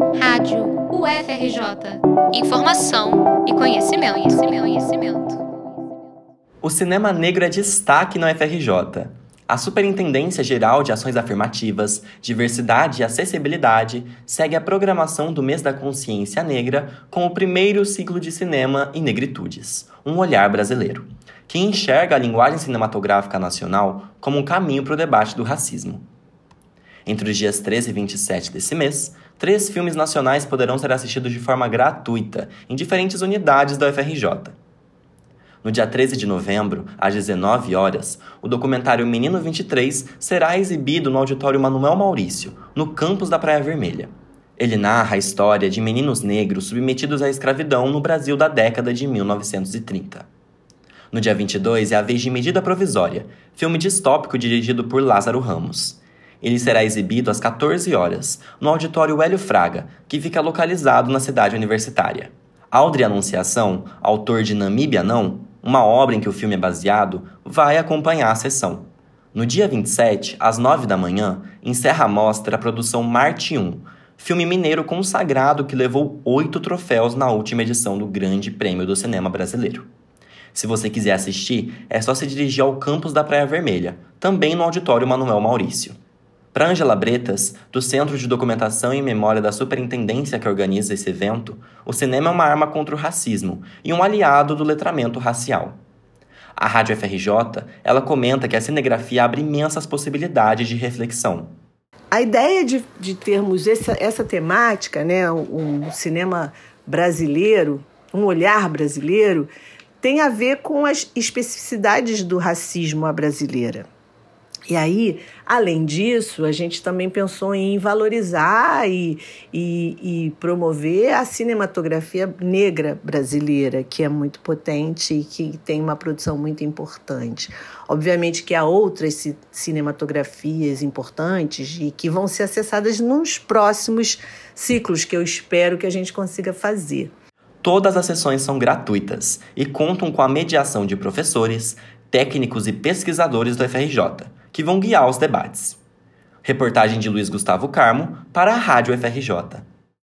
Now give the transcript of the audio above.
Rádio UFRJ. Informação e conhecimento, conhecimento, conhecimento. O cinema negro é destaque na UFRJ. A Superintendência Geral de Ações Afirmativas, Diversidade e Acessibilidade segue a programação do Mês da Consciência Negra com o primeiro ciclo de cinema em negritudes, um olhar brasileiro, que enxerga a linguagem cinematográfica nacional como um caminho para o debate do racismo. Entre os dias 13 e 27 desse mês, três filmes nacionais poderão ser assistidos de forma gratuita em diferentes unidades da UFRJ. No dia 13 de novembro, às 19 horas, o documentário Menino 23 será exibido no auditório Manuel Maurício, no campus da Praia Vermelha. Ele narra a história de meninos negros submetidos à escravidão no Brasil da década de 1930. No dia 22 é a vez de Medida Provisória, filme distópico dirigido por Lázaro Ramos. Ele será exibido às 14 horas, no auditório Hélio Fraga, que fica localizado na cidade universitária. Aldri Anunciação, autor de Namíbia Não, uma obra em que o filme é baseado, vai acompanhar a sessão. No dia 27, às 9 da manhã, encerra a mostra a produção Marte 1, filme mineiro consagrado que levou oito troféus na última edição do Grande Prêmio do Cinema Brasileiro. Se você quiser assistir, é só se dirigir ao campus da Praia Vermelha, também no auditório Manuel Maurício. Para Angela Bretas, do Centro de Documentação e Memória da Superintendência que organiza esse evento, o cinema é uma arma contra o racismo e um aliado do letramento racial. A Rádio FRJ, ela comenta que a cinegrafia abre imensas possibilidades de reflexão. A ideia de, de termos essa, essa temática, né, um, cinema brasileiro, um olhar brasileiro, tem a ver com as especificidades do racismo à brasileira. E aí, além disso, a gente também pensou em valorizar e, e, e, promover a cinematografia negra brasileira, que é muito potente e que tem uma produção muito importante. Obviamente que há outras cinematografias importantes e que vão ser acessadas nos próximos ciclos, que eu espero que a gente consiga fazer. Todas as sessões são gratuitas e contam com a mediação de professores, técnicos e pesquisadores do FRJ que vão guiar os debates. Reportagem de Luiz Gustavo Carmo para a Rádio FRJ.